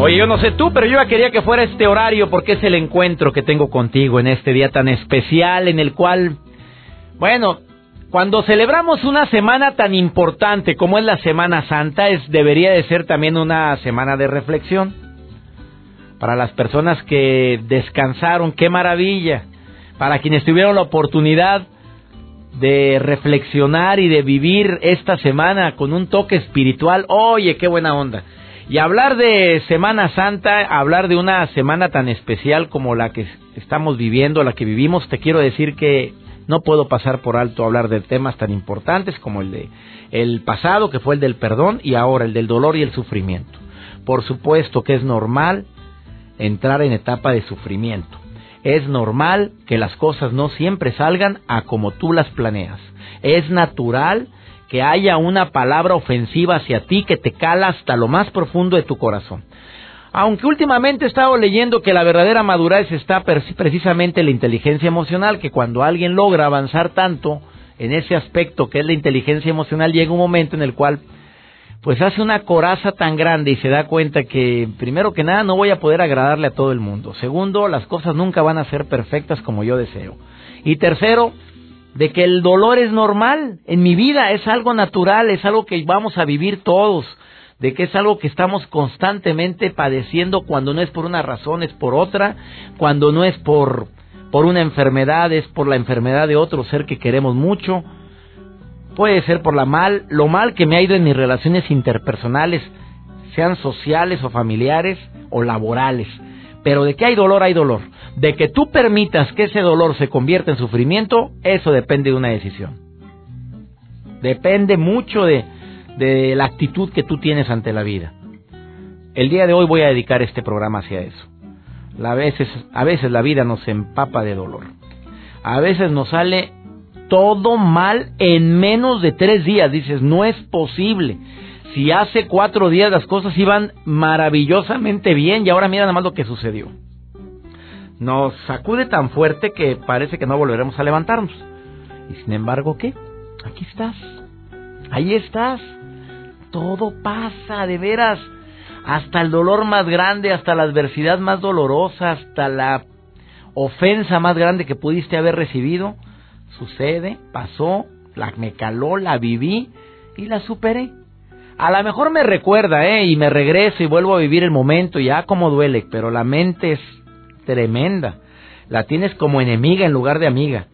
Oye, yo no sé tú, pero yo ya quería que fuera este horario porque es el encuentro que tengo contigo en este día tan especial en el cual bueno, cuando celebramos una semana tan importante como es la Semana Santa, es, debería de ser también una semana de reflexión. Para las personas que descansaron, qué maravilla. Para quienes tuvieron la oportunidad de reflexionar y de vivir esta semana con un toque espiritual, oye, qué buena onda. Y hablar de Semana Santa, hablar de una semana tan especial como la que estamos viviendo, la que vivimos, te quiero decir que no puedo pasar por alto hablar de temas tan importantes como el de el pasado, que fue el del perdón, y ahora el del dolor y el sufrimiento. Por supuesto que es normal entrar en etapa de sufrimiento. Es normal que las cosas no siempre salgan a como tú las planeas. Es natural que haya una palabra ofensiva hacia ti que te cala hasta lo más profundo de tu corazón. Aunque últimamente he estado leyendo que la verdadera madurez está precisamente en la inteligencia emocional, que cuando alguien logra avanzar tanto en ese aspecto que es la inteligencia emocional, llega un momento en el cual pues hace una coraza tan grande y se da cuenta que primero que nada no voy a poder agradarle a todo el mundo. Segundo, las cosas nunca van a ser perfectas como yo deseo. Y tercero, de que el dolor es normal en mi vida, es algo natural, es algo que vamos a vivir todos de que es algo que estamos constantemente padeciendo cuando no es por una razón, es por otra, cuando no es por, por una enfermedad, es por la enfermedad de otro ser que queremos mucho, puede ser por la mal, lo mal que me ha ido en mis relaciones interpersonales, sean sociales o familiares o laborales. Pero de que hay dolor, hay dolor. De que tú permitas que ese dolor se convierta en sufrimiento, eso depende de una decisión. Depende mucho de, de la actitud que tú tienes ante la vida. El día de hoy voy a dedicar este programa hacia eso. A veces, a veces la vida nos empapa de dolor. A veces nos sale todo mal en menos de tres días. Dices, no es posible. Si hace cuatro días las cosas iban maravillosamente bien y ahora mira nada más lo que sucedió. Nos sacude tan fuerte que parece que no volveremos a levantarnos. Y sin embargo, ¿qué? Aquí estás. Ahí estás todo pasa, de veras. Hasta el dolor más grande, hasta la adversidad más dolorosa, hasta la ofensa más grande que pudiste haber recibido, sucede, pasó, la me caló, la viví y la superé. A lo mejor me recuerda, ¿eh? Y me regreso y vuelvo a vivir el momento, ya como duele, pero la mente es tremenda. La tienes como enemiga en lugar de amiga.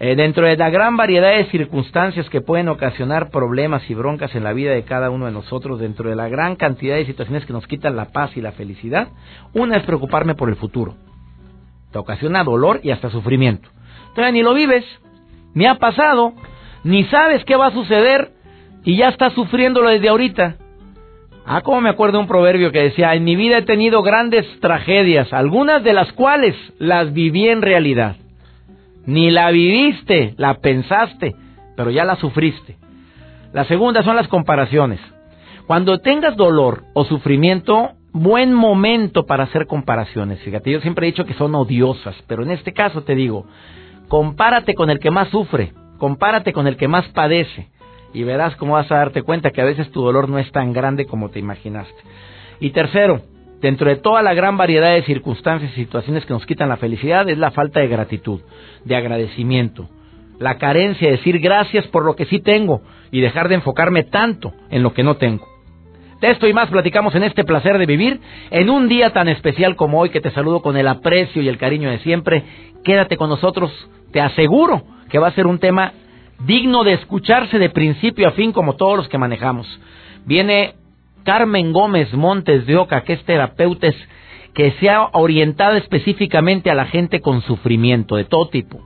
Eh, dentro de la gran variedad de circunstancias que pueden ocasionar problemas y broncas en la vida de cada uno de nosotros, dentro de la gran cantidad de situaciones que nos quitan la paz y la felicidad, una es preocuparme por el futuro. Te ocasiona dolor y hasta sufrimiento. Entonces ni lo vives, ni ha pasado, ni sabes qué va a suceder y ya estás sufriéndolo desde ahorita. Ah, como me acuerdo de un proverbio que decía, en mi vida he tenido grandes tragedias, algunas de las cuales las viví en realidad. Ni la viviste, la pensaste, pero ya la sufriste. La segunda son las comparaciones. Cuando tengas dolor o sufrimiento, buen momento para hacer comparaciones. Fíjate, yo siempre he dicho que son odiosas, pero en este caso te digo, compárate con el que más sufre, compárate con el que más padece y verás cómo vas a darte cuenta que a veces tu dolor no es tan grande como te imaginaste. Y tercero, dentro de toda la gran variedad de circunstancias y situaciones que nos quitan la felicidad, es la falta de gratitud, de agradecimiento, la carencia de decir gracias por lo que sí tengo y dejar de enfocarme tanto en lo que no tengo. De esto y más platicamos en este placer de vivir, en un día tan especial como hoy que te saludo con el aprecio y el cariño de siempre. Quédate con nosotros, te aseguro que va a ser un tema digno de escucharse de principio a fin como todos los que manejamos. Viene Carmen Gómez Montes de Oca, que es terapeuta que se ha orientado específicamente a la gente con sufrimiento de todo tipo.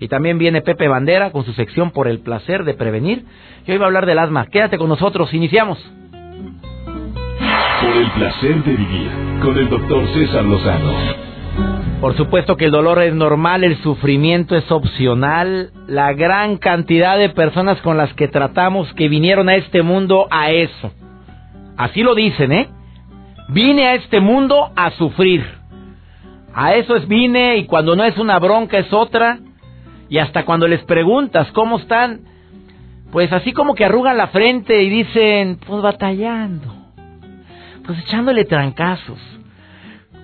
Y también viene Pepe Bandera con su sección por el placer de prevenir. Yo iba a hablar del asma. Quédate con nosotros, iniciamos. Por el placer de vivir con el doctor César Lozano. Por supuesto que el dolor es normal, el sufrimiento es opcional. La gran cantidad de personas con las que tratamos que vinieron a este mundo a eso. Así lo dicen, ¿eh? Vine a este mundo a sufrir. A eso es vine y cuando no es una bronca es otra. Y hasta cuando les preguntas cómo están, pues así como que arrugan la frente y dicen, pues batallando, pues echándole trancazos.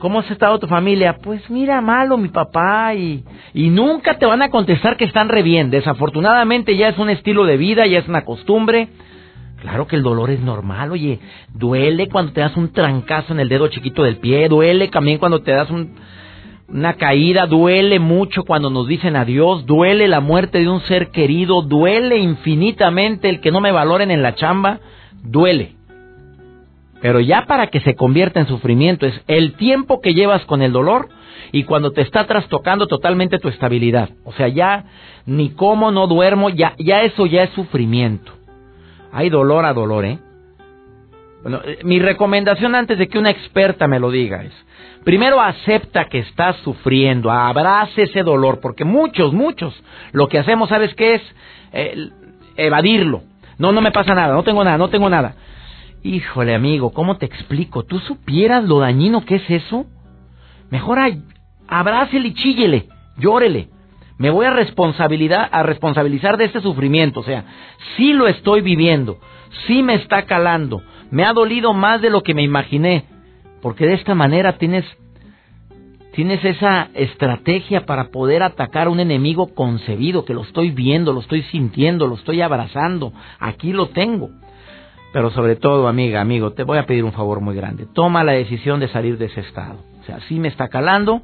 ¿Cómo has estado tu familia? Pues mira, malo mi papá y, y nunca te van a contestar que están re bien. Desafortunadamente ya es un estilo de vida, ya es una costumbre. Claro que el dolor es normal, oye, duele cuando te das un trancazo en el dedo chiquito del pie, duele también cuando te das un, una caída, duele mucho cuando nos dicen adiós, duele la muerte de un ser querido, duele infinitamente el que no me valoren en la chamba, duele. Pero ya para que se convierta en sufrimiento es el tiempo que llevas con el dolor y cuando te está trastocando totalmente tu estabilidad. O sea, ya ni como, no duermo, ya, ya eso ya es sufrimiento. Hay dolor a dolor, ¿eh? Bueno, eh, mi recomendación antes de que una experta me lo diga es, Primero acepta que estás sufriendo, abrace ese dolor, porque muchos, muchos, lo que hacemos, ¿sabes qué es? evadirlo. No, no me pasa nada, no tengo nada, no tengo nada. Híjole, amigo, ¿cómo te explico? ¿Tú supieras lo dañino que es eso? Mejor abrácele y chíllele, llórele. Me voy a, responsabilidad, a responsabilizar de este sufrimiento. O sea, sí lo estoy viviendo, sí me está calando, me ha dolido más de lo que me imaginé, porque de esta manera tienes tienes esa estrategia para poder atacar a un enemigo concebido, que lo estoy viendo, lo estoy sintiendo, lo estoy abrazando, aquí lo tengo. Pero sobre todo, amiga, amigo, te voy a pedir un favor muy grande. Toma la decisión de salir de ese estado. O sea, sí me está calando,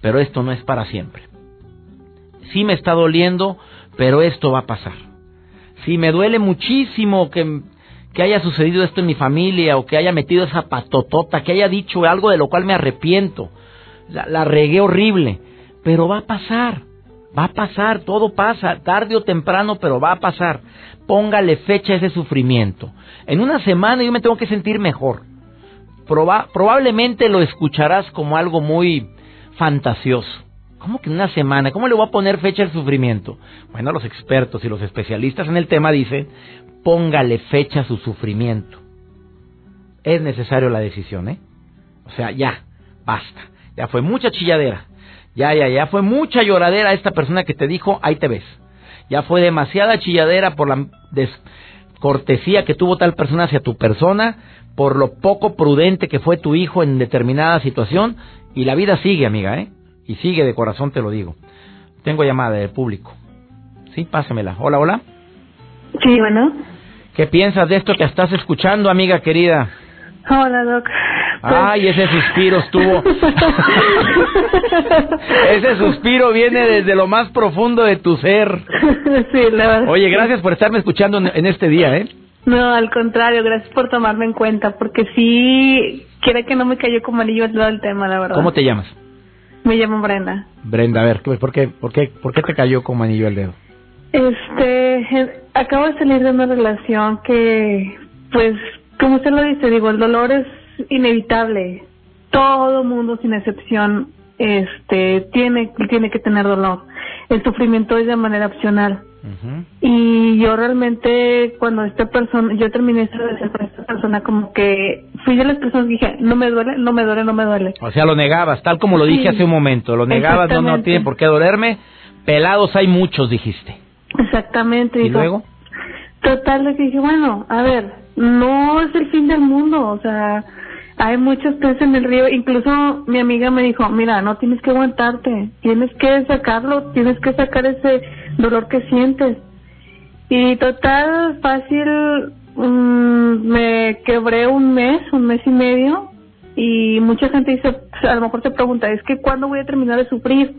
pero esto no es para siempre. Sí me está doliendo, pero esto va a pasar. Sí me duele muchísimo que que haya sucedido esto en mi familia o que haya metido esa patotota, que haya dicho algo de lo cual me arrepiento. La, regué horrible, pero va a pasar, va a pasar, todo pasa, tarde o temprano, pero va a pasar. Póngale fecha a ese sufrimiento. En una semana yo me tengo que sentir mejor. probablemente lo escucharás como algo muy fantasioso. ¿Cómo que en una semana? ¿Cómo le voy a poner fecha al sufrimiento? Bueno, los expertos y los especialistas en el tema dicen, póngale fecha a su sufrimiento. Es necesario la decisión, ¿eh? O sea, ya, basta. Ya fue mucha chilladera. Ya, ya, ya fue mucha lloradera esta persona que te dijo, ahí te ves. Ya fue demasiada chilladera por la descortesía que tuvo tal persona hacia tu persona, por lo poco prudente que fue tu hijo en determinada situación, y la vida sigue, amiga, ¿eh? Y sigue de corazón, te lo digo. Tengo llamada del público. Sí, pásamela. Hola, hola. Sí, bueno. ¿Qué piensas de esto que estás escuchando, amiga querida? Hola, Doc. Pues Ay, ese suspiro estuvo. ese suspiro viene desde lo más profundo de tu ser. sí, la verdad. Oye, gracias por estarme escuchando en este día, ¿eh? No, al contrario, gracias por tomarme en cuenta, porque sí, quiere que no me cayó como anillo al lado del tema, la verdad. ¿Cómo te llamas? Me llamo Brenda. Brenda, a ver, ¿por qué, por qué, por qué te cayó como anillo al dedo? Este, acabo de salir de una relación que, pues, como usted lo dice, digo, el dolor es inevitable. Todo mundo, sin excepción, este, tiene, tiene que tener dolor. El sufrimiento es de manera opcional. Y yo realmente, cuando esta persona, yo terminé esta relación con esta persona, como que fui de las personas que dije, no me duele, no me duele, no me duele. O sea, lo negabas, tal como lo dije hace un momento, lo negabas, no, no tiene por qué dolerme. Pelados hay muchos, dijiste. Exactamente. ¿Y luego? Total, que dije, bueno, a ver, no es el fin del mundo, o sea, hay muchos peces en el río. Incluso mi amiga me dijo, mira, no tienes que aguantarte, tienes que sacarlo, tienes que sacar ese dolor que sientes. Y total, fácil, mm, me quebré un mes, un mes y medio, y mucha gente dice, a lo mejor se pregunta, es que ¿cuándo voy a terminar de sufrir?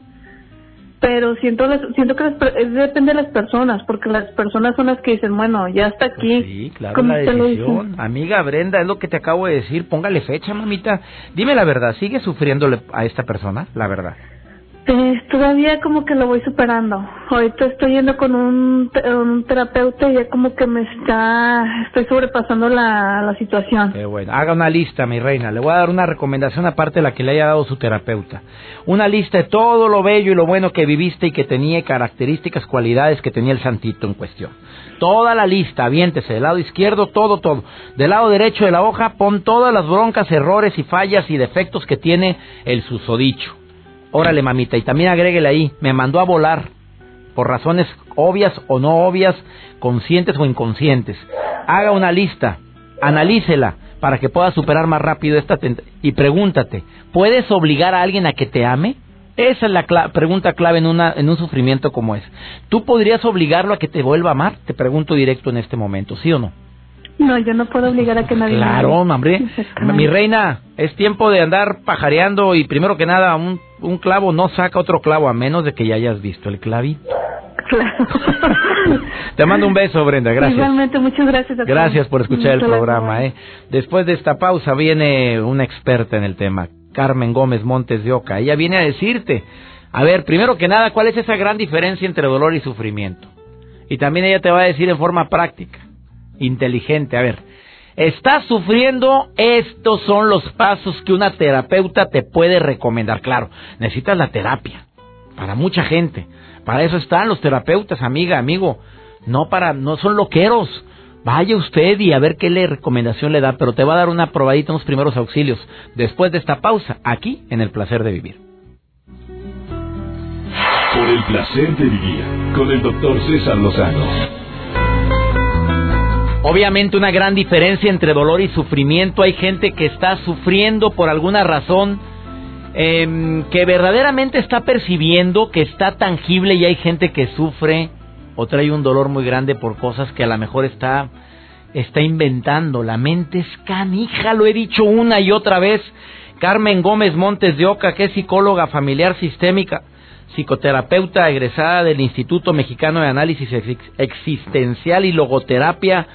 Pero siento siento que depende de las personas porque las personas son las que dicen bueno ya está pues aquí sí claro la decisión. Amiga Brenda es lo que te acabo de decir póngale fecha mamita. Dime la verdad sigue sufriéndole a esta persona la verdad Este, todavía como que lo voy superando. Ahorita estoy yendo con un, terapeuta y ya como que me está, estoy sobrepasando la, la situación. Bueno. Haga una lista, mi reina. Le voy a dar una recomendación aparte de la que le haya dado su terapeuta. Una lista de todo lo bello y lo bueno que viviste y que tenía características, cualidades que tenía el santito en cuestión. Toda la lista, aviéntese. Del lado izquierdo, todo, todo. Del lado derecho de la hoja, pon todas las broncas, errores y fallas y defectos que tiene el susodicho Órale, mamita, y también agréguele ahí, me mandó a volar por razones obvias o no obvias, conscientes o inconscientes. Haga una lista, analícela para que pueda superar más rápido esta y pregúntate, ¿puedes obligar a alguien a que te ame? Esa es la pregunta clave en, una, en un sufrimiento como es. ¿Tú podrías obligarlo a que te vuelva a amar? Te pregunto directo en este momento, ¿sí o no? No, yo no puedo obligar a que nadie Claro, hombre. Mi reina, es tiempo de andar pajareando y primero que nada, un, un clavo no saca otro clavo a menos de que ya hayas visto el clavito. Claro. Te mando un beso, Brenda. Gracias. Igualmente, muchas gracias. gracias por escuchar el programa. ¿eh? Después de esta pausa viene una experta en el tema, Carmen Gómez Montes de Oca. Ella viene a decirte, a ver, primero que nada, ¿cuál es esa gran diferencia entre dolor y sufrimiento? Y también ella te va a decir en forma práctica inteligente. A ver, estás sufriendo, estos son los pasos que una terapeuta te puede recomendar. Claro, necesitas la terapia. Para mucha gente. Para eso están los terapeutas, amiga, amigo. No para, no son loqueros. Vaya usted y a ver qué le recomendación le da, pero te va a dar una probadita, unos primeros auxilios. Después de esta pausa, aquí en el placer de vivir. Por el placer de vivir, con el doctor César Lozano. Obviamente una gran diferencia entre dolor y sufrimiento. Hay gente que está sufriendo por alguna razón em, que verdaderamente está percibiendo, que está tangible y hay gente que sufre o trae un dolor muy grande por cosas que a lo mejor está, está inventando. La mente es canija, lo he dicho una y otra vez. Carmen Gómez Montes de Oca, que es psicóloga familiar sistémica, psicoterapeuta egresada del Instituto Mexicano de Análisis Existencial y Logoterapia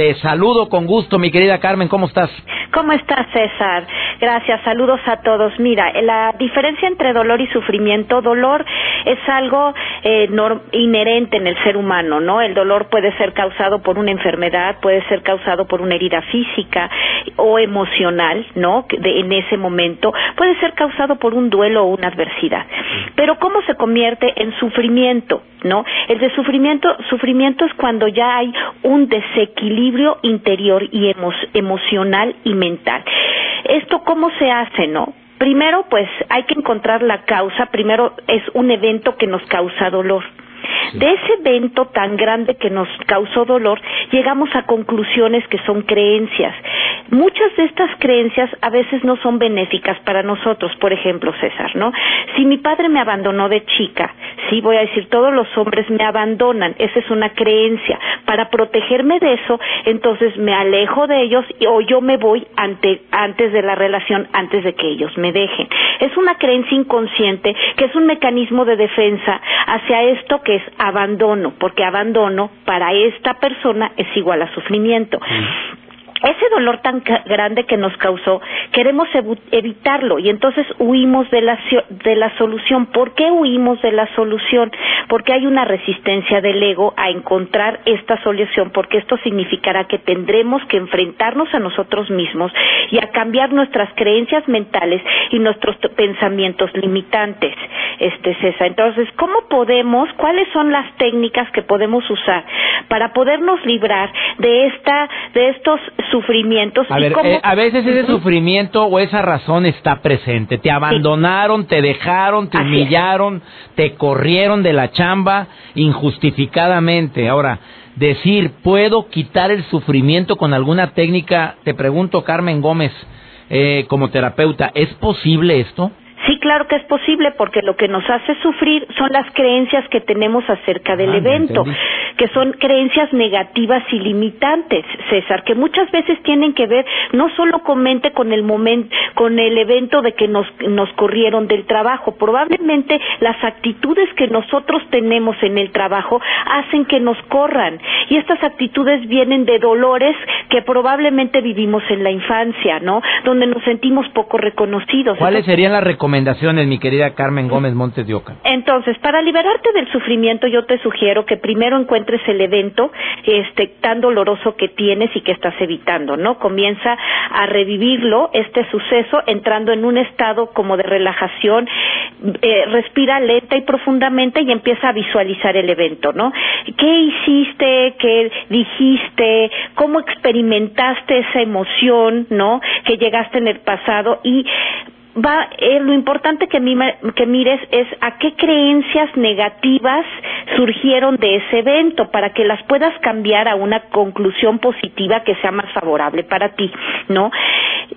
te saludo con gusto, mi querida Carmen, ¿cómo estás? ¿Cómo estás, César? Gracias, saludos a todos. Mira, la diferencia entre dolor y sufrimiento, dolor es algo eh, inherente en el ser humano, ¿no? El dolor puede ser causado por una enfermedad, puede ser causado por una herida física o emocional, ¿no? en ese momento, puede ser causado por un duelo o una adversidad. Pero ¿cómo se convierte en sufrimiento, no? El de sufrimiento, sufrimiento es cuando ya hay un desequilibrio interior y emocional y mental. ¿Esto cómo se hace, no? Primero, pues hay que encontrar la causa. Primero es un evento que nos causa dolor. De ese evento tan grande que nos causó dolor, llegamos a conclusiones que son creencias. Muchas de estas creencias a veces no son benéficas para nosotros. Por ejemplo, César, ¿no? Si mi padre me abandonó de chica, sí, voy a decir, todos los hombres me abandonan. Esa es una creencia. Para protegerme de eso, entonces me alejo de ellos o yo me voy antes de la relación, antes de que ellos me dejen. Es una creencia inconsciente que es un mecanismo de defensa hacia esto que es abandono, porque abandono para esta persona es igual a sufrimiento. Mm ese dolor tan grande que nos causó, queremos evitarlo y entonces huimos de la, de la solución. ¿Por qué huimos de la solución? Porque hay una resistencia del ego a encontrar esta solución, porque esto significará que tendremos que enfrentarnos a nosotros mismos y a cambiar nuestras creencias mentales y nuestros pensamientos limitantes, este César. Entonces, ¿cómo podemos, cuáles son las técnicas que podemos usar para podernos librar de esta, de estos sufrimientos. A, ver, eh, a veces ese sufrimiento o esa razón está presente. Te abandonaron, te dejaron, te humillaron, te corrieron de la chamba injustificadamente. Ahora, decir, ¿puedo quitar el sufrimiento con alguna técnica? Te pregunto, Carmen Gómez, eh, como terapeuta, ¿es posible esto? Sí, claro que es posible porque lo que nos hace sufrir son las creencias que tenemos acerca del ah, evento, que son creencias negativas y limitantes, César, que muchas veces tienen que ver no solo con mente con el momento, con el evento de que nos, nos corrieron del trabajo, probablemente las actitudes que nosotros tenemos en el trabajo hacen que nos corran y estas actitudes vienen de dolores que probablemente vivimos en la infancia, ¿no? Donde nos sentimos poco reconocidos. ¿Cuáles serían las recomendaciones recomendaciones, mi querida Carmen Gómez Montes de Oca. Entonces, para liberarte del sufrimiento, yo te sugiero que primero encuentres el evento este, tan doloroso que tienes y que estás evitando, ¿no? Comienza a revivirlo, este suceso, entrando en un estado como de relajación, eh, respira lenta y profundamente y empieza a visualizar el evento, ¿no? ¿Qué hiciste? ¿Qué dijiste? ¿Cómo experimentaste esa emoción, ¿no? Que llegaste en el pasado y va eh, lo importante que, que mires es a qué creencias negativas surgieron de ese evento para que las puedas cambiar a una conclusión positiva que sea más favorable para ti, ¿no?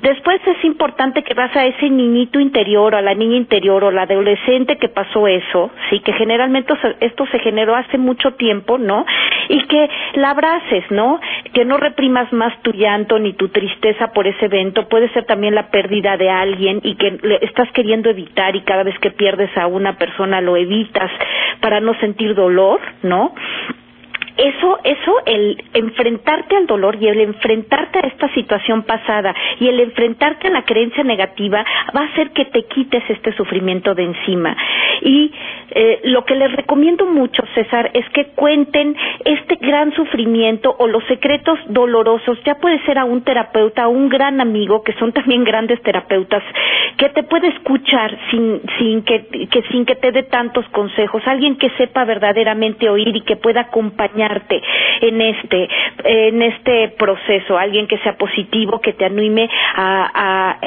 Después es importante que vas a ese niñito interior a la niña interior o la adolescente que pasó eso, sí, que generalmente esto se generó hace mucho tiempo, ¿no? Y que la abraces, ¿no? Que no reprimas más tu llanto ni tu tristeza por ese evento, puede ser también la pérdida de alguien y que le estás queriendo evitar y cada vez que pierdes a una persona lo evitas para no sentir dolor, ¿no? Eso, eso, el enfrentarte al dolor y el enfrentarte a esta situación pasada y el enfrentarte a la creencia negativa va a hacer que te quites este sufrimiento de encima. Y eh, lo que les recomiendo mucho, César, es que cuenten este gran sufrimiento o los secretos dolorosos, ya puede ser a un terapeuta, a un gran amigo, que son también grandes terapeutas, que te puede escuchar sin, sin que, que sin que te dé tantos consejos, alguien que sepa verdaderamente oír y que pueda acompañar en este, en este proceso, alguien que sea positivo, que te anime a,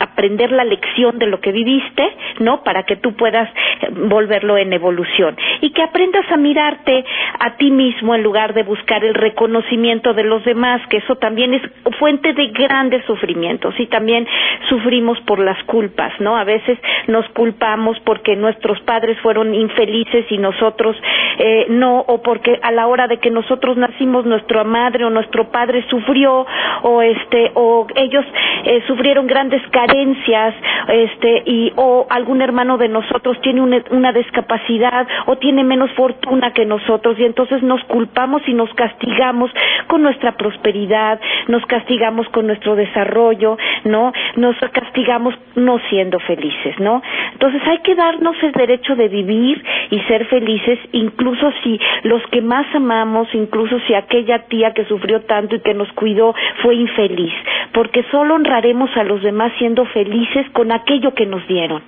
aprender la lección de lo que viviste, ¿no? Para que tú puedas eh, volverlo en evolución. Y que aprendas a mirarte a ti mismo en lugar de buscar el reconocimiento de los demás, que eso también es fuente de grandes sufrimientos. Y también sufrimos por las culpas, ¿no? A veces nos culpamos porque nuestros padres fueron infelices y nosotros eh, no, o porque a la hora de que nosotros nacimos nuestra madre o nuestro padre sufrió o este o ellos eh, sufrieron grandes carencias este y o algún hermano de nosotros tiene una, discapacidad o tiene menos fortuna que nosotros y entonces nos culpamos y nos castigamos con nuestra prosperidad, nos castigamos con nuestro desarrollo, ¿no? Nos castigamos no siendo felices, ¿no? Entonces hay que darnos el derecho de vivir y ser felices incluso si los que más amamos incluso si aquella tía que sufrió tanto y que nos cuidó fue infeliz, porque solo honraremos a los demás siendo felices con aquello que nos dieron.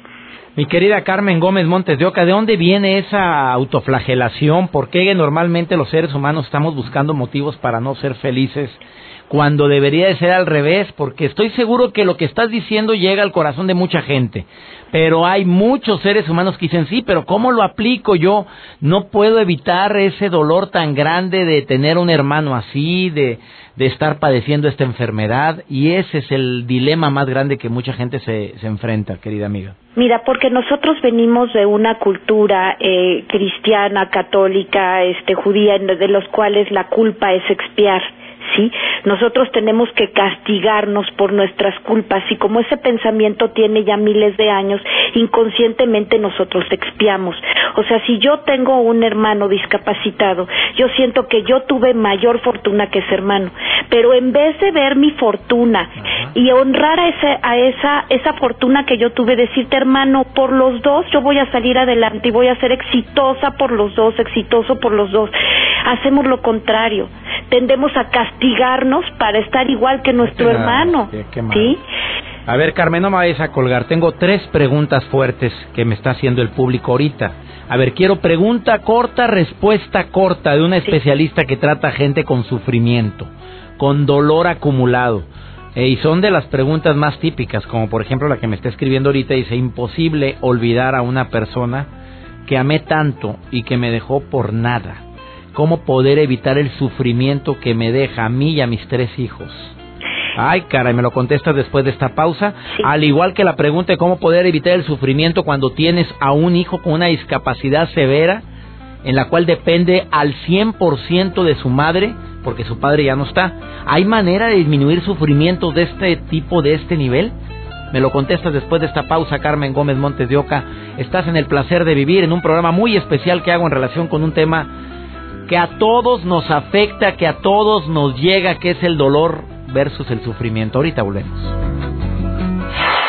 Mi querida Carmen Gómez Montes de Oca, ¿de dónde viene esa autoflagelación? ¿Por qué normalmente los seres humanos estamos buscando motivos para no ser felices cuando debería de ser al revés? Porque estoy seguro que lo que estás diciendo llega al corazón de mucha gente. Pero hay muchos seres humanos que dicen, sí, pero ¿cómo lo aplico yo? No puedo evitar ese dolor tan grande de tener un hermano así, de, de estar padeciendo esta enfermedad. Y ese es el dilema más grande que mucha gente se, se enfrenta, querida amiga. Mira, porque nosotros venimos de una cultura eh, cristiana, católica, este, judía, de los cuales la culpa es expiar ¿sí? Nosotros tenemos que castigarnos por nuestras culpas y como ese pensamiento tiene ya miles de años, inconscientemente nosotros expiamos. O sea, si yo tengo un hermano discapacitado, yo siento que yo tuve mayor fortuna que ese hermano, pero en vez de ver mi fortuna y honrar a, ese, a esa, esa fortuna que yo tuve, decirte hermano, por los dos yo voy a salir adelante y voy a ser exitosa por los dos, exitoso por los dos, hacemos lo contrario, tendemos a castigar castigarnos para estar igual que nuestro hermano. ¿Sí? A ver, Carmen, no me vayas a colgar. Tengo tres preguntas fuertes que me está haciendo el público ahorita. A ver, quiero pregunta corta, respuesta corta de una especialista que trata gente con sufrimiento, con dolor acumulado. Eh, y son de las preguntas más típicas, como por ejemplo la que me está escribiendo ahorita, dice, imposible olvidar a una persona que amé tanto y que me dejó por nada cómo poder evitar el sufrimiento que me deja a mí y a mis tres hijos. Ay, caray, me lo contestas después de esta pausa. Al igual que la pregunta de cómo poder evitar el sufrimiento cuando tienes a un hijo con una discapacidad severa, en la cual depende al 100% de su madre, porque su padre ya no está. ¿Hay manera de disminuir sufrimientos de este tipo, de este nivel? Me lo contestas después de esta pausa, Carmen Gómez Montes de Oca. Estás en el placer de vivir en un programa muy especial que hago en relación con un tema que a todos nos afecta, que a todos nos llega, que es el dolor versus el sufrimiento. Ahorita volvemos.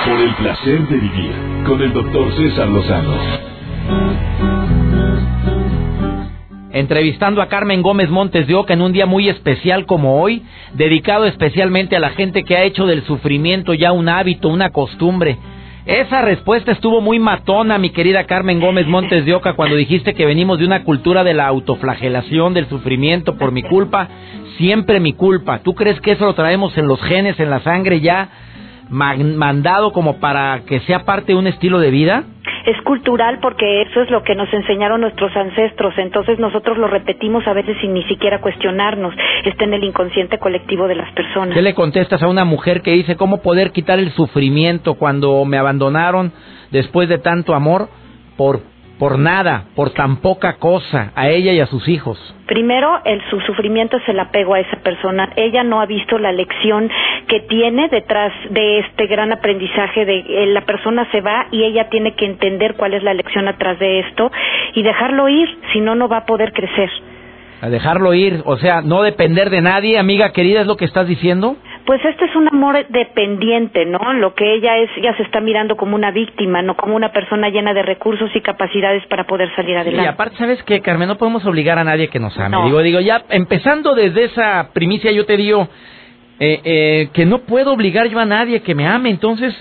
Por el placer de vivir con el doctor César Lozano. Entrevistando a Carmen Gómez Montes de Oca en un día muy especial como hoy, dedicado especialmente a la gente que ha hecho del sufrimiento ya un hábito, una costumbre. Esa respuesta estuvo muy matona, mi querida Carmen Gómez Montes de Oca, cuando dijiste que venimos de una cultura de la autoflagelación, del sufrimiento por mi culpa, siempre mi culpa. ¿Tú crees que eso lo traemos en los genes, en la sangre ya? Mandado como para que sea parte de un estilo de vida? Es cultural porque eso es lo que nos enseñaron nuestros ancestros, entonces nosotros lo repetimos a veces sin ni siquiera cuestionarnos, está en el inconsciente colectivo de las personas. ¿Qué le contestas a una mujer que dice cómo poder quitar el sufrimiento cuando me abandonaron después de tanto amor por por nada, por tan poca cosa, a ella y a sus hijos? Primero, el, su sufrimiento es el apego a esa persona. Ella no ha visto la lección que tiene detrás de este gran aprendizaje de eh, la persona se va y ella tiene que entender cuál es la lección atrás de esto y dejarlo ir, si no, no va a poder crecer. A dejarlo ir, o sea, no depender de nadie, amiga querida, es lo que estás diciendo. Pues este es un amor dependiente, ¿no? Lo que ella es, ya se está mirando como una víctima, no como una persona llena de recursos y capacidades para poder salir adelante. Y aparte, ¿sabes qué, Carmen? No podemos obligar a nadie que nos ame. Digo, digo, ya empezando desde esa primicia, yo te digo eh, eh, que no puedo obligar yo a nadie que me ame. Entonces,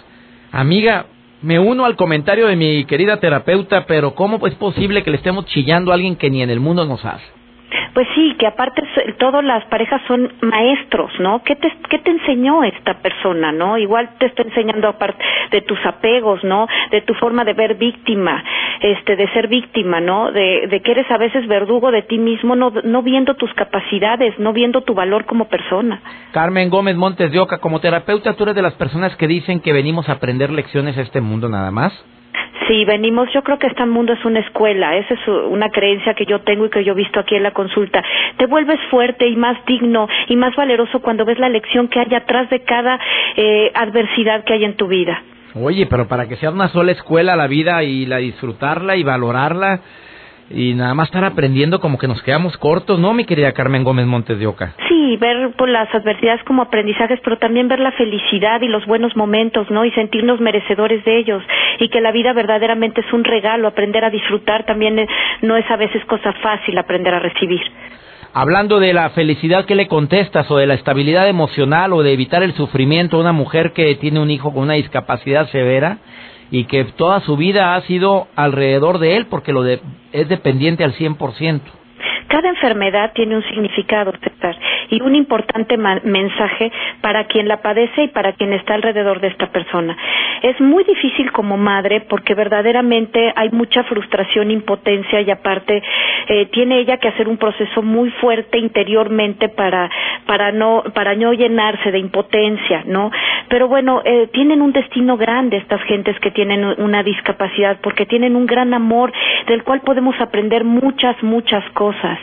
amiga, me uno al comentario de mi querida terapeuta, pero ¿cómo es posible que le estemos chillando a alguien que ni en el mundo nos hace? Pues sí, que aparte todas las parejas son maestros, ¿no? ¿Qué te, ¿Qué te enseñó esta persona, no? Igual te está enseñando aparte de tus apegos, ¿no? De tu forma de ver víctima, este, de ser víctima, ¿no? De, de que eres a veces verdugo de ti mismo, no, no viendo tus capacidades, no viendo tu valor como persona. Carmen Gómez Montes de Oca, como terapeuta, tú eres de las personas que dicen que venimos a aprender lecciones a este mundo nada más. Sí, venimos, yo creo que este mundo es una escuela, esa es una creencia que yo tengo y que yo he visto aquí en la consulta. Te vuelves fuerte y más digno y más valeroso cuando ves la lección que hay atrás de cada eh, adversidad que hay en tu vida. Oye, pero para que sea una sola escuela la vida y la disfrutarla y valorarla, y nada más estar aprendiendo como que nos quedamos cortos, ¿no, mi querida Carmen Gómez Montes de Oca? Sí, ver por las adversidades como aprendizajes, pero también ver la felicidad y los buenos momentos, ¿no? Y sentirnos merecedores de ellos y que la vida verdaderamente es un regalo, aprender a disfrutar también eh, no es a veces cosa fácil aprender a recibir. Hablando de la felicidad, ¿qué le contestas? O de la estabilidad emocional o de evitar el sufrimiento a una mujer que tiene un hijo con una discapacidad severa y que toda su vida ha sido alrededor de él porque lo de, es dependiente al 100%. Cada enfermedad tiene un significado, César, y un importante mensaje para quien la padece y para quien está alrededor de esta persona. Es muy difícil como madre porque verdaderamente hay mucha frustración, impotencia y aparte eh, tiene ella que hacer un proceso muy fuerte interiormente para para no para no llenarse de impotencia, ¿no? Pero bueno, eh, tienen un destino grande estas gentes que tienen una discapacidad porque tienen un gran amor del cual podemos aprender muchas muchas cosas.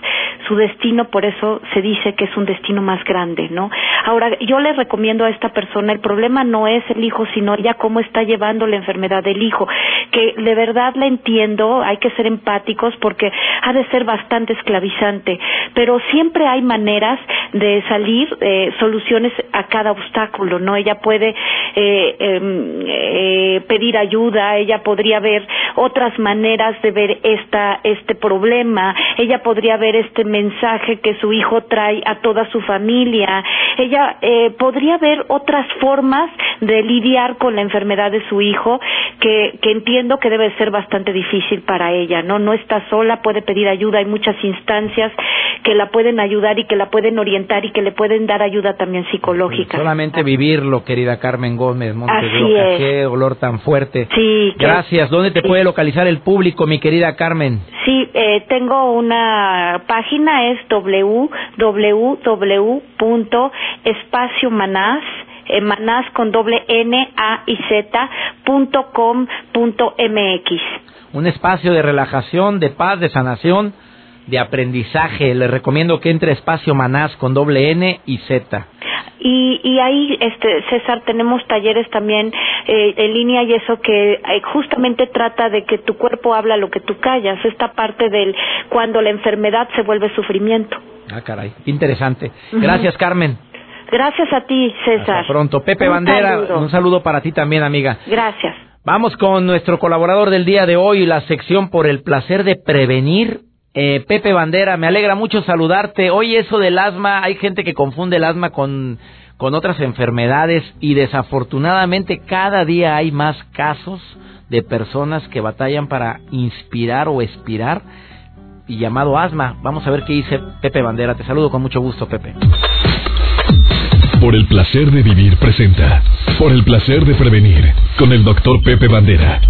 Su destino por eso se dice que es un destino más grande, ¿no? Ahora, yo le recomiendo a esta persona, el problema no es el hijo, sino ella cómo está llevando la enfermedad del hijo, que de verdad la entiendo, hay que ser empáticos porque ha de ser bastante esclavizante, pero siempre hay maneras de salir, eh, soluciones a cada obstáculo, ¿no? Ella puede eh, em, eh, pedir ayuda, ella podría ver otras maneras de ver esta, este problema, ella podría ver este mensaje que su hijo trae a toda su familia, ella eh, podría ver otras formas de lidiar con la enfermedad de su hijo que, que entiendo que debe ser bastante difícil para ella, ¿no? No está sola, puede pedir ayuda, hay muchas instancias que la pueden ayudar y que la pueden orientar y que le pueden dar ayuda también psicológica. Solamente vivirlo, querida Carmen Gómez Montes qué dolor tan fuerte. Sí. Gracias. ¿Dónde te puede localizar el público, mi querida Carmen? Sí, eh, tengo una página, es www.espaciomanás eh, manás con doble N, A y Z, punto com, punto MX. Un espacio de relajación, de paz, de sanación, de aprendizaje. Le recomiendo que entre espacio manás con doble N y Z. Y, y ahí, este, César, tenemos talleres también eh, en línea y eso que eh, justamente trata de que tu cuerpo habla lo que tú callas, esta parte del cuando la enfermedad se vuelve sufrimiento. Ah, caray, interesante. Gracias, Carmen. Gracias a ti, César. Hasta pronto. Pepe Bandera, un saludo para ti también, amiga. Gracias. Vamos con nuestro colaborador del día de hoy, la sección por el placer de prevenir. Eh, Pepe Bandera, me alegra mucho saludarte. Hoy eso del asma, hay gente que confunde el asma con, con otras enfermedades y desafortunadamente cada día hay más casos de personas que batallan para inspirar o expirar y llamado asma. Vamos a ver qué dice Pepe Bandera. Te saludo con mucho gusto, Pepe. Por el placer de vivir presenta. Por el placer de prevenir con el doctor Pepe Bandera.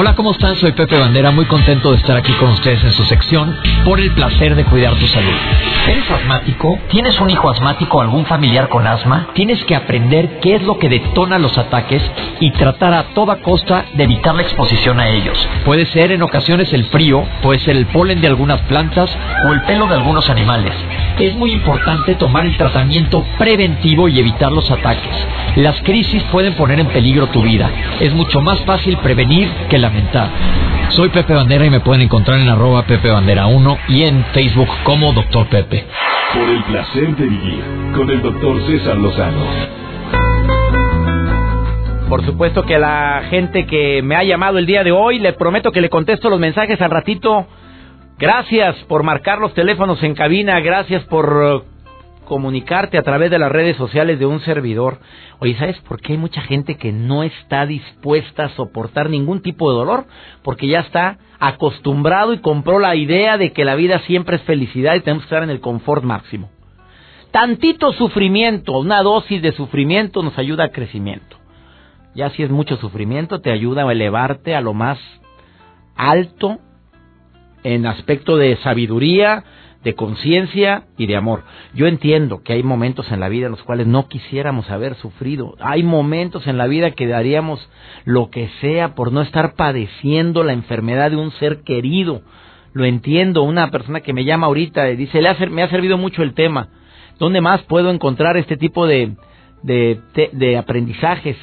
Hola, ¿cómo están? Soy Pepe Bandera, muy contento de estar aquí con ustedes en su sección por el placer de cuidar tu salud. ¿Eres asmático? ¿Tienes un hijo asmático o algún familiar con asma? Tienes que aprender qué es lo que detona los ataques y tratar a toda costa de evitar la exposición a ellos. Puede ser en ocasiones el frío, puede ser el polen de algunas plantas o el pelo de algunos animales. Es muy importante tomar el tratamiento preventivo y evitar los ataques. Las crisis pueden poner en peligro tu vida. Es mucho más fácil prevenir que lamentar. Soy Pepe Bandera y me pueden encontrar en arroba Pepe Bandera 1 y en Facebook como Doctor Pepe. Por el placer de vivir con el doctor César Lozano. Por supuesto que la gente que me ha llamado el día de hoy, le prometo que le contesto los mensajes al ratito. Gracias por marcar los teléfonos en cabina, gracias por comunicarte a través de las redes sociales de un servidor. Oye, ¿sabes por qué hay mucha gente que no está dispuesta a soportar ningún tipo de dolor? Porque ya está acostumbrado y compró la idea de que la vida siempre es felicidad y tenemos que estar en el confort máximo. Tantito sufrimiento, una dosis de sufrimiento nos ayuda a crecimiento. Ya si es mucho sufrimiento, te ayuda a elevarte a lo más alto en aspecto de sabiduría, de conciencia y de amor. Yo entiendo que hay momentos en la vida en los cuales no quisiéramos haber sufrido. Hay momentos en la vida que daríamos lo que sea por no estar padeciendo la enfermedad de un ser querido. Lo entiendo. Una persona que me llama ahorita y dice, Le me ha servido mucho el tema. ¿Dónde más puedo encontrar este tipo de, de, de aprendizajes?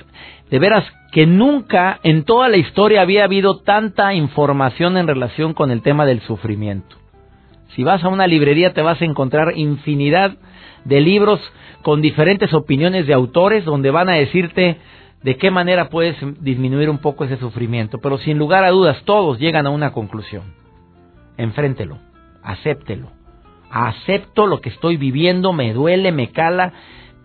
De veras que nunca en toda la historia había habido tanta información en relación con el tema del sufrimiento. Si vas a una librería te vas a encontrar infinidad de libros con diferentes opiniones de autores donde van a decirte de qué manera puedes disminuir un poco ese sufrimiento. Pero sin lugar a dudas todos llegan a una conclusión. Enfréntelo, acéptelo. Acepto lo que estoy viviendo, me duele, me cala,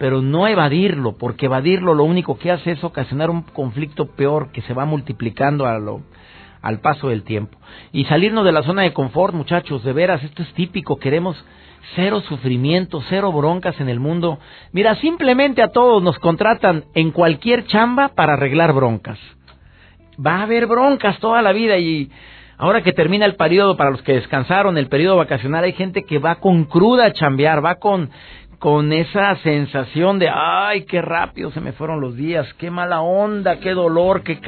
pero no evadirlo, porque evadirlo lo único que hace es ocasionar un conflicto peor que se va multiplicando al paso del tiempo. Y salirnos de la zona de confort, muchachos, de veras, esto es típico, queremos cero sufrimiento, cero broncas en el mundo. Mira, simplemente a todos nos contratan en cualquier chamba para arreglar broncas. Va a haber broncas toda la vida y ahora que termina el periodo, para los que descansaron, el periodo vacacional, hay gente que va con cruda a chambear, va con con esa sensación de, ay, qué rápido se me fueron los días, qué mala onda, qué dolor, que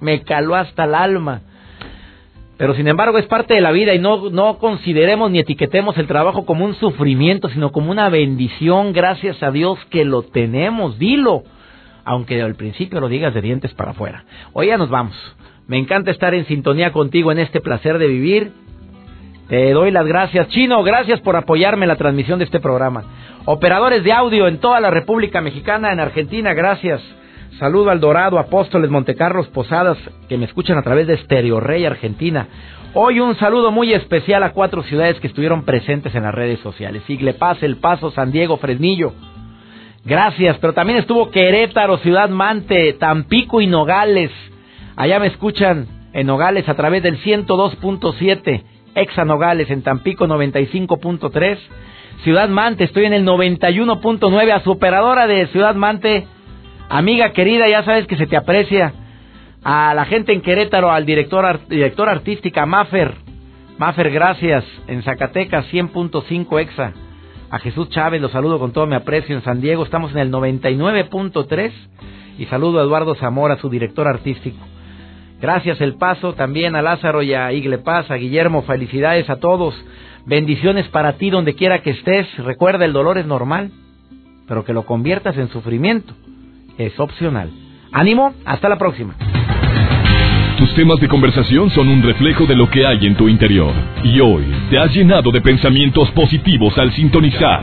me caló hasta el alma. Pero sin embargo es parte de la vida y no, no consideremos ni etiquetemos el trabajo como un sufrimiento, sino como una bendición, gracias a Dios que lo tenemos, dilo, aunque al principio lo digas de dientes para afuera. Hoy ya nos vamos. Me encanta estar en sintonía contigo en este placer de vivir. Te doy las gracias. Chino, gracias por apoyarme en la transmisión de este programa. Operadores de audio en toda la República Mexicana, en Argentina, gracias. Saludo al Dorado, Apóstoles, Montecarlos, Posadas, que me escuchan a través de Stereo Rey Argentina. Hoy un saludo muy especial a cuatro ciudades que estuvieron presentes en las redes sociales. Igle Paz, El Paso, San Diego, Fresnillo. Gracias, pero también estuvo Querétaro, Ciudad Mante, Tampico y Nogales. Allá me escuchan en Nogales a través del 102.7, Exa Nogales en Tampico 95.3. Ciudad Mante, estoy en el 91.9 a su operadora de Ciudad Mante Amiga querida, ya sabes que se te aprecia. A la gente en Querétaro, al director, director artística, Maffer. Maffer, gracias. En Zacatecas, 100.5 EXA. A Jesús Chávez, lo saludo con todo mi aprecio. En San Diego estamos en el 99.3. Y saludo a Eduardo Zamora, su director artístico. Gracias El Paso, también a Lázaro y a Igle Paz, a Guillermo, felicidades a todos. Bendiciones para ti donde quiera que estés. Recuerda, el dolor es normal, pero que lo conviertas en sufrimiento es opcional. Ánimo, hasta la próxima. Tus temas de conversación son un reflejo de lo que hay en tu interior. Y hoy te has llenado de pensamientos positivos al sintonizar